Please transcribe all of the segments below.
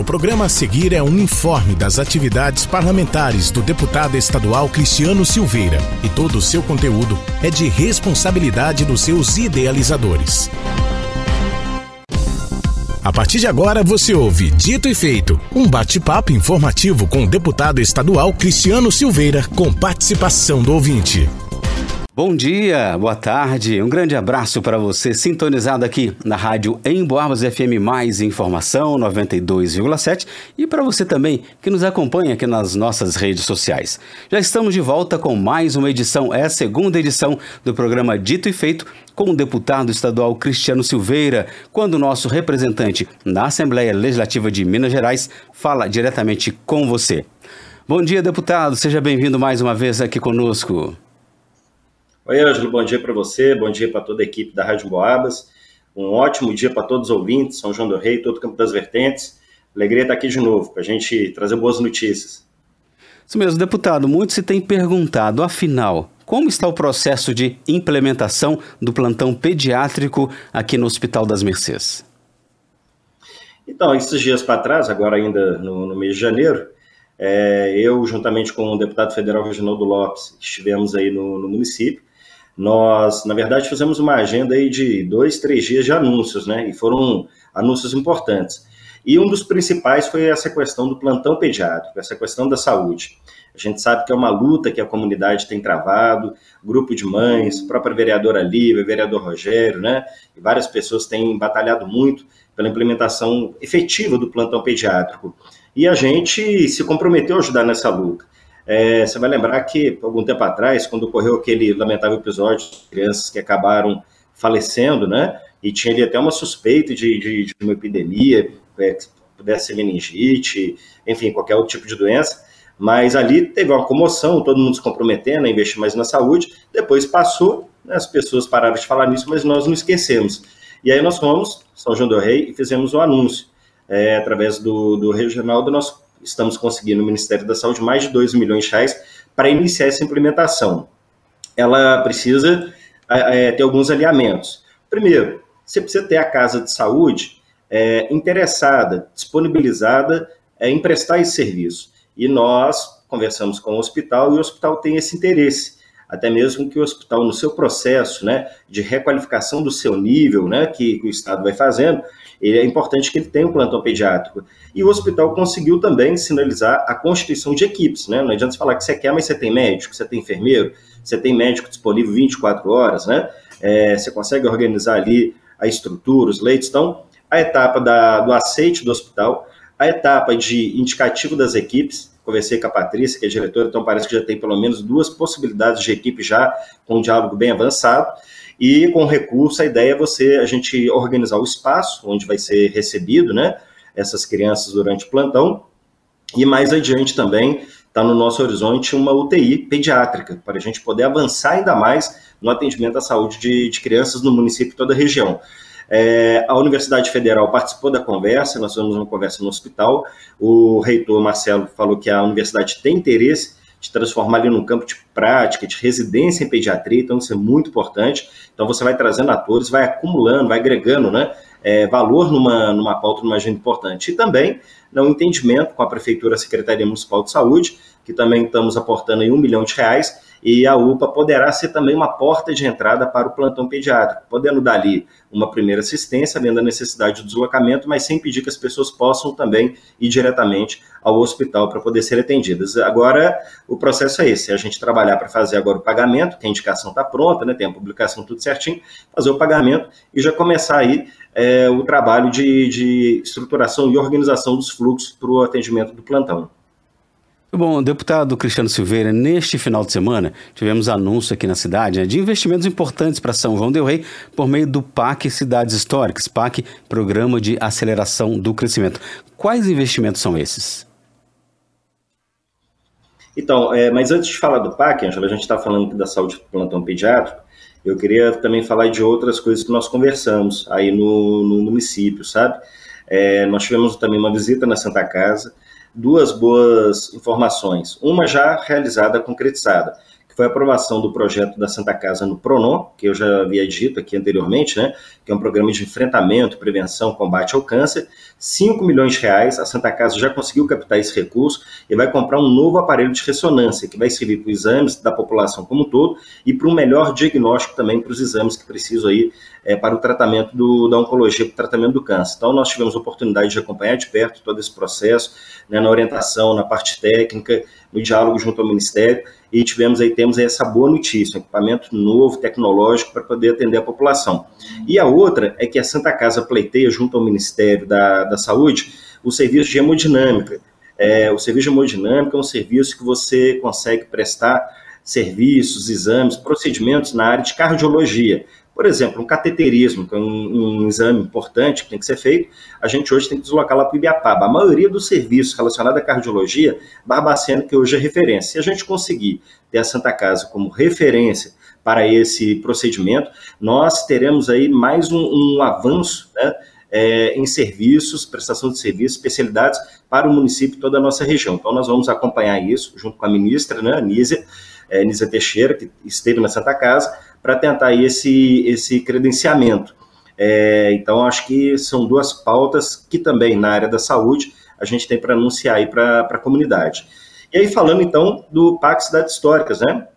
O programa a seguir é um informe das atividades parlamentares do deputado estadual Cristiano Silveira e todo o seu conteúdo é de responsabilidade dos seus idealizadores. A partir de agora você ouve Dito e Feito, um bate-papo informativo com o deputado estadual Cristiano Silveira, com participação do ouvinte. Bom dia, boa tarde, um grande abraço para você sintonizado aqui na rádio Emboabas FM Mais Informação 92,7 e para você também que nos acompanha aqui nas nossas redes sociais. Já estamos de volta com mais uma edição, é a segunda edição do programa Dito e Feito com o deputado estadual Cristiano Silveira, quando o nosso representante na Assembleia Legislativa de Minas Gerais fala diretamente com você. Bom dia, deputado, seja bem-vindo mais uma vez aqui conosco. Oi, Ângelo, bom dia para você, bom dia para toda a equipe da Rádio Boabas. Um ótimo dia para todos os ouvintes, São João do Rei, todo o Campo das Vertentes. Alegria estar aqui de novo, para a gente trazer boas notícias. Isso mesmo, deputado, muito se tem perguntado, afinal, como está o processo de implementação do plantão pediátrico aqui no Hospital das Mercês? Então, esses dias para trás, agora ainda no, no mês de janeiro, é, eu, juntamente com o deputado federal Reginaldo Lopes, estivemos aí no, no município nós, na verdade, fizemos uma agenda aí de dois, três dias de anúncios, né? E foram anúncios importantes. E um dos principais foi essa questão do plantão pediátrico, essa questão da saúde. A gente sabe que é uma luta que a comunidade tem travado, grupo de mães, própria vereadora Lívia, vereador Rogério, né? E várias pessoas têm batalhado muito pela implementação efetiva do plantão pediátrico. E a gente se comprometeu a ajudar nessa luta. É, você vai lembrar que, algum tempo atrás, quando ocorreu aquele lamentável episódio de crianças que acabaram falecendo, né? E tinha ali até uma suspeita de, de, de uma epidemia, é, que pudesse ser meningite, enfim, qualquer outro tipo de doença. Mas ali teve uma comoção, todo mundo se comprometendo a investir mais na saúde. Depois passou, né, as pessoas pararam de falar nisso, mas nós não esquecemos. E aí nós fomos, São João do Rei, e fizemos o um anúncio é, através do, do regional do nosso estamos conseguindo no Ministério da Saúde mais de 2 milhões de reais para iniciar essa implementação. Ela precisa é, ter alguns alinhamentos. Primeiro, você precisa ter a casa de saúde é, interessada, disponibilizada é, em prestar esse serviço. E nós conversamos com o hospital e o hospital tem esse interesse até mesmo que o hospital, no seu processo né, de requalificação do seu nível, né, que, que o Estado vai fazendo, é importante que ele tenha um plantão pediátrico. E o hospital conseguiu também sinalizar a constituição de equipes. Né? Não adianta você falar que você quer, mas você tem médico, você tem enfermeiro, você tem médico disponível 24 horas, né? É, você consegue organizar ali a estrutura, os leitos. Então, a etapa da, do aceite do hospital, a etapa de indicativo das equipes, conversei com a Patrícia, que é diretora, então parece que já tem pelo menos duas possibilidades de equipe já com um diálogo bem avançado. E com recurso, a ideia é você, a gente organizar o espaço onde vai ser recebido, né, essas crianças durante o plantão. E mais adiante também está no nosso horizonte uma UTI pediátrica, para a gente poder avançar ainda mais no atendimento à saúde de, de crianças no município e toda a região. É, a Universidade Federal participou da conversa, nós fizemos uma conversa no hospital. O reitor Marcelo falou que a universidade tem interesse de transformar ali num campo de prática, de residência em pediatria, então isso é muito importante. Então você vai trazendo atores, vai acumulando, vai agregando né, é, valor numa, numa pauta, numa agenda importante. E também no entendimento com a Prefeitura, a Secretaria Municipal de Saúde, que também estamos aportando aí um milhão de reais, e a UPA poderá ser também uma porta de entrada para o plantão pediátrico, podendo dar uma primeira assistência, vendo a necessidade do deslocamento, mas sem pedir que as pessoas possam também ir diretamente ao hospital para poder ser atendidas. Agora, o processo é esse, é a gente trabalhar para fazer agora o pagamento, que a indicação está pronta, né, tem a publicação tudo certinho, fazer o pagamento e já começar aí é, o trabalho de, de estruturação e organização dos fluxos para o atendimento do plantão. Bom, deputado Cristiano Silveira, neste final de semana tivemos anúncio aqui na cidade né, de investimentos importantes para São João del Rei por meio do PAC Cidades Históricas, PAC Programa de Aceleração do Crescimento. Quais investimentos são esses? Então, é, mas antes de falar do PAC, Angela, a gente está falando da saúde do plantão pediátrico, eu queria também falar de outras coisas que nós conversamos aí no, no município, sabe? É, nós tivemos também uma visita na Santa Casa, duas boas informações. Uma já realizada, concretizada, foi a aprovação do projeto da Santa Casa no PRONON, que eu já havia dito aqui anteriormente, né, que é um programa de enfrentamento, prevenção, combate ao câncer. 5 milhões de reais, a Santa Casa já conseguiu captar esse recurso e vai comprar um novo aparelho de ressonância, que vai servir para os exames da população como um todo e para um melhor diagnóstico também para os exames que precisam aí é, para o tratamento do, da oncologia, para o tratamento do câncer. Então, nós tivemos oportunidade de acompanhar de perto todo esse processo, né, na orientação, na parte técnica, no diálogo junto ao Ministério, e tivemos aí, temos aí essa boa notícia, um equipamento novo, tecnológico, para poder atender a população. E a outra é que a Santa Casa pleiteia, junto ao Ministério da, da Saúde, o serviço de hemodinâmica. É, o serviço de hemodinâmica é um serviço que você consegue prestar serviços, exames, procedimentos na área de cardiologia. Por exemplo, um cateterismo, que é um, um, exame importante que tem que ser feito, a gente hoje tem que deslocar lá para o Ibiapaba. A maioria dos serviços relacionados à cardiologia, Barbacena, que hoje é referência. Se a gente conseguir ter a Santa Casa como referência para esse procedimento, nós teremos aí mais um, um avanço né, é, em serviços, prestação de serviços, especialidades para o município e toda a nossa região. Então, nós vamos acompanhar isso junto com a ministra, né, Nízia, é, Teixeira, que esteve na Santa Casa, para tentar esse, esse credenciamento. É, então, acho que são duas pautas que também, na área da saúde, a gente tem para anunciar aí para a comunidade. E aí, falando então do Pacto Cidades Históricas, né?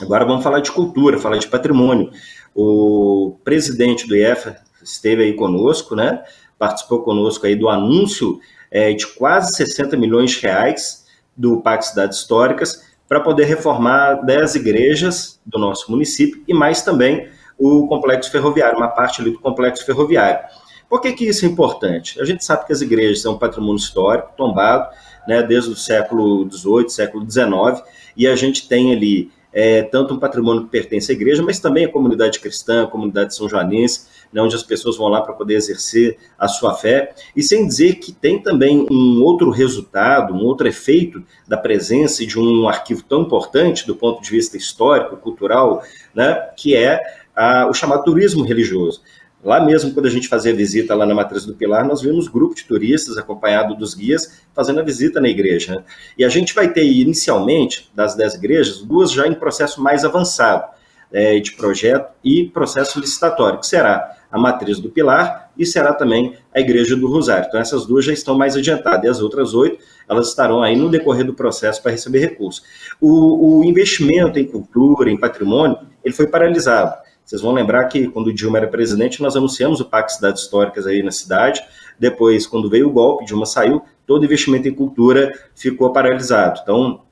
Agora vamos falar de cultura, falar de patrimônio. O presidente do IEFA esteve aí conosco, né? Participou conosco aí do anúncio é, de quase 60 milhões de reais do Pacto Cidades Históricas para poder reformar 10 igrejas do nosso município e mais também o complexo ferroviário, uma parte ali do complexo ferroviário. Por que, que isso é importante? A gente sabe que as igrejas são um patrimônio histórico tombado, né, desde o século XVIII, século XIX, e a gente tem ali é, tanto um patrimônio que pertence à igreja, mas também a comunidade cristã, a comunidade são joanense, né, onde as pessoas vão lá para poder exercer a sua fé, e sem dizer que tem também um outro resultado, um outro efeito da presença de um arquivo tão importante do ponto de vista histórico, cultural, né, que é a, o chamado turismo religioso. Lá mesmo, quando a gente fazia visita lá na Matriz do Pilar, nós vimos grupo de turistas acompanhado dos guias fazendo a visita na igreja. Né? E a gente vai ter inicialmente, das dez igrejas, duas já em processo mais avançado é, de projeto e processo licitatório, que será a Matriz do Pilar e será também a Igreja do Rosário. Então essas duas já estão mais adiantadas e as outras oito, elas estarão aí no decorrer do processo para receber recursos. O, o investimento em cultura, em patrimônio, ele foi paralisado. Vocês vão lembrar que quando o Dilma era presidente, nós anunciamos o Pacto Cidades Históricas aí na cidade. Depois, quando veio o golpe, Dilma saiu, todo investimento em cultura ficou paralisado. Então,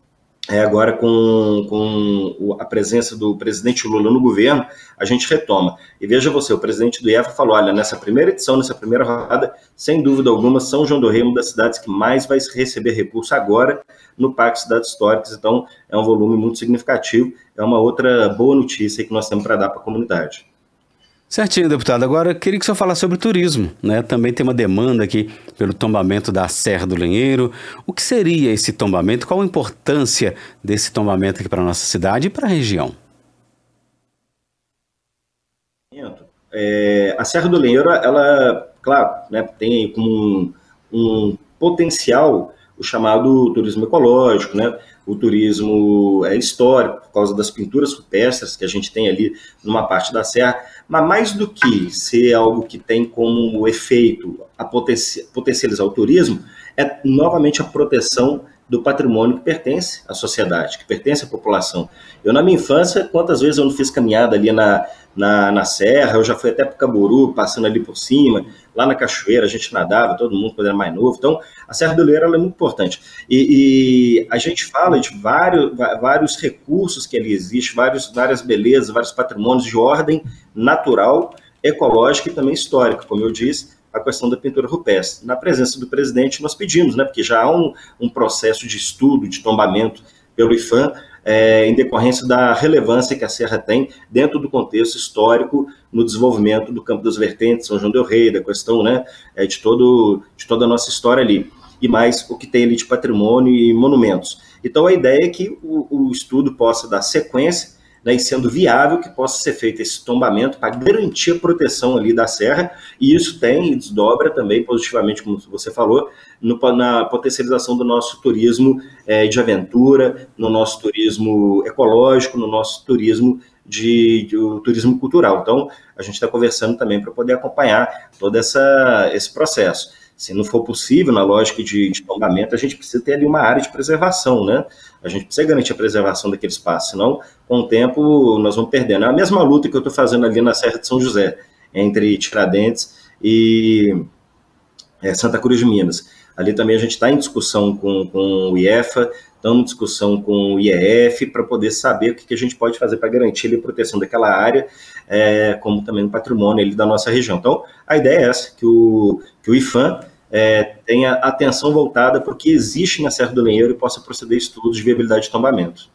é, agora com, com a presença do presidente Lula no governo, a gente retoma. E veja você, o presidente do IEFA falou, olha, nessa primeira edição, nessa primeira rodada, sem dúvida alguma, São João do Rei é uma das cidades que mais vai receber recurso agora no Pacto Cidades Históricas, então é um volume muito significativo, é uma outra boa notícia que nós temos para dar para a comunidade. Certinho, deputado. Agora, queria que o senhor falasse sobre turismo. Né? Também tem uma demanda aqui pelo tombamento da Serra do Lenheiro. O que seria esse tombamento? Qual a importância desse tombamento aqui para a nossa cidade e para a região? É, a Serra do Lenheiro, ela, claro, né, tem como um, um potencial o chamado turismo ecológico, né? o turismo é, histórico, por causa das pinturas rupestres que a gente tem ali numa parte da serra, mas mais do que ser algo que tem como efeito a potencializar o turismo, é novamente a proteção do patrimônio que pertence à sociedade, que pertence à população. Eu, na minha infância, quantas vezes eu não fiz caminhada ali na, na, na serra, eu já fui até para Caburu, passando ali por cima, lá na cachoeira, a gente nadava, todo mundo quando era mais novo. Então, a Serra do Leiro é muito importante. E, e, a gente fala de vários, vários recursos que ali existem, vários, várias belezas, vários patrimônios de ordem natural, ecológica e também histórica, como eu disse, a questão da pintura rupestre. Na presença do presidente, nós pedimos, né, porque já há um, um processo de estudo, de tombamento pelo IFAM, é, em decorrência da relevância que a Serra tem dentro do contexto histórico no desenvolvimento do Campo das Vertentes, São João del Rei, da questão né, é, de, todo, de toda a nossa história ali, e mais o que tem ali de patrimônio e monumentos. Então a ideia é que o, o estudo possa dar sequência né, e sendo viável que possa ser feito esse tombamento para garantir a proteção ali da serra, e isso tem e desdobra também positivamente, como você falou, no, na potencialização do nosso turismo é, de aventura, no nosso turismo ecológico, no nosso turismo de, de turismo cultural. Então, a gente está conversando também para poder acompanhar todo essa, esse processo. Se não for possível, na lógica de, de tombamento, a gente precisa ter ali uma área de preservação, né? A gente precisa garantir a preservação daquele espaço, senão, com o tempo, nós vamos perdendo. É a mesma luta que eu estou fazendo ali na Serra de São José, entre Tiradentes e é, Santa Cruz de Minas. Ali também a gente está em discussão com, com o IEFA, estamos em discussão com o IEF para poder saber o que, que, a gente pode fazer para garantir a proteção daquela área, é, como também o patrimônio ali da nossa região. Então, a ideia é essa, que o, que o IFAM é, tenha atenção voltada para o que existe na Serra do Lenheiro e possa proceder estudos de viabilidade de tombamento.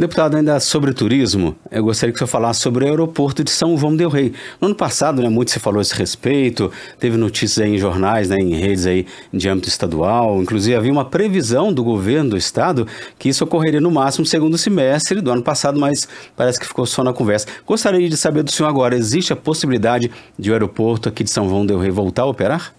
Deputado, ainda sobre turismo, eu gostaria que o senhor falasse sobre o aeroporto de São João del Rei. No ano passado, né, muito se falou a esse respeito, teve notícias em jornais, né, em redes aí de âmbito estadual, inclusive havia uma previsão do governo do estado que isso ocorreria no máximo no segundo semestre do ano passado, mas parece que ficou só na conversa. Gostaria de saber do senhor agora, existe a possibilidade de o aeroporto aqui de São João del Rei voltar a operar?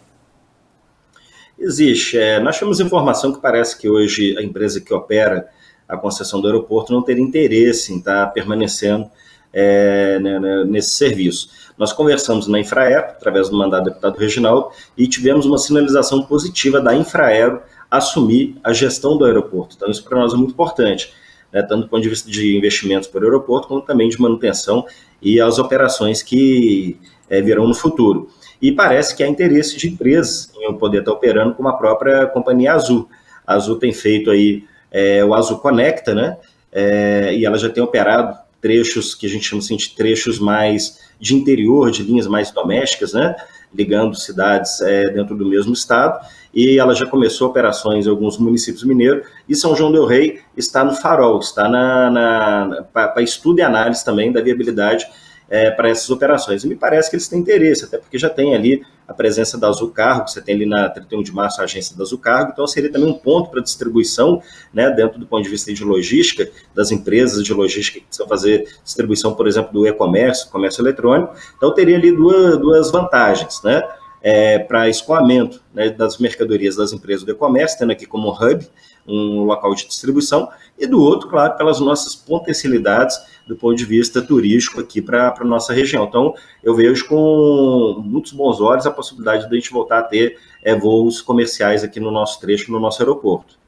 Existe. É, nós temos informação que parece que hoje a empresa que opera a concessão do aeroporto não teria interesse em estar permanecendo é, né, né, nesse serviço. Nós conversamos na Infraero, através do mandato do deputado Reginaldo, e tivemos uma sinalização positiva da Infraero assumir a gestão do aeroporto. Então, isso para nós é muito importante, né, tanto do ponto de vista de investimentos para o aeroporto, como também de manutenção e as operações que é, virão no futuro e parece que há interesse de empresas em poder estar operando com a própria companhia Azul. A Azul tem feito aí é, o Azul Conecta, né? É, e ela já tem operado trechos que a gente chama assim, de trechos mais de interior, de linhas mais domésticas, né? Ligando cidades é, dentro do mesmo estado. E ela já começou operações em alguns municípios mineiros. E São João Del Rei está no farol, está na, na para estudo e análise também da viabilidade é, para essas operações. E me parece que eles têm interesse, até porque já tem ali a presença da Azul Cargo, você tem ali na 31 de março a agência da Azul Cargo, então seria também um ponto para distribuição, né, dentro do ponto de vista de logística, das empresas de logística que precisam fazer distribuição, por exemplo, do e-commerce, comércio eletrônico. Então teria ali duas, duas vantagens, né? É, para escoamento né, das mercadorias das empresas do e-commerce, tendo aqui como hub um local de distribuição, e do outro, claro, pelas nossas potencialidades do ponto de vista turístico aqui para a nossa região. Então, eu vejo com muitos bons olhos a possibilidade de a gente voltar a ter é, voos comerciais aqui no nosso trecho, no nosso aeroporto.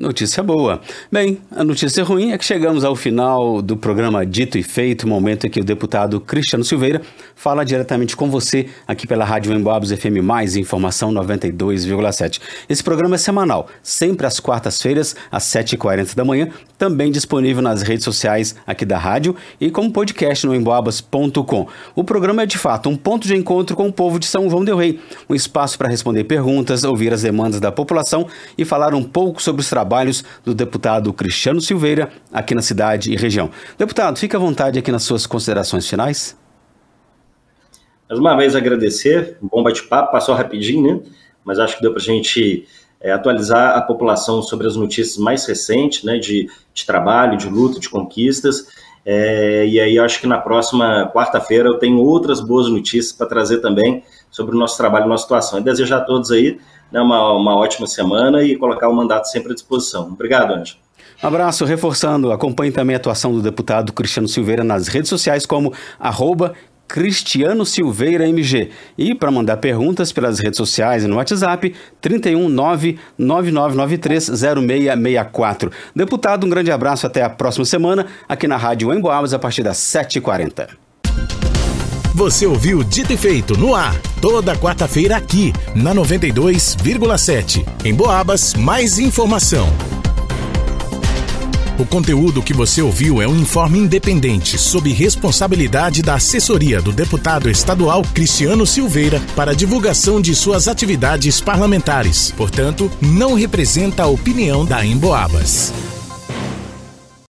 Notícia boa. Bem, a notícia ruim é que chegamos ao final do programa Dito e Feito, momento em que o deputado Cristiano Silveira fala diretamente com você aqui pela Rádio Emboabos FM Mais Informação 92,7. Esse programa é semanal, sempre às quartas-feiras, às 7h40 da manhã, também disponível nas redes sociais aqui da rádio e como podcast no emboabas.com. O programa é de fato um ponto de encontro com o povo de São João del Rei, um espaço para responder perguntas, ouvir as demandas da população e falar um pouco sobre os trabalhos trabalhos do deputado Cristiano Silveira aqui na cidade e região. Deputado, fique à vontade aqui nas suas considerações finais. Mais uma vez agradecer, um bom bate-papo, passou rapidinho, né? Mas acho que deu para a gente é, atualizar a população sobre as notícias mais recentes, né? De, de trabalho, de luta, de conquistas. É, e aí acho que na próxima quarta-feira eu tenho outras boas notícias para trazer também sobre o nosso trabalho nossa situação. E desejar a todos aí né, uma, uma ótima semana e colocar o mandato sempre à disposição. Obrigado. Um abraço, reforçando, acompanhe também a atuação do deputado Cristiano Silveira nas redes sociais como arroba Cristiano Silveira MG. E para mandar perguntas pelas redes sociais e no WhatsApp, 319-9993-0664. Deputado, um grande abraço, até a próxima semana, aqui na Rádio Emboabas, a partir das 7h40. Você ouviu Dito e Feito no ar, toda quarta-feira aqui, na 92,7. Em Boabas, mais informação. O conteúdo que você ouviu é um informe independente sob responsabilidade da assessoria do deputado estadual Cristiano Silveira para divulgação de suas atividades parlamentares. Portanto, não representa a opinião da Emboabas.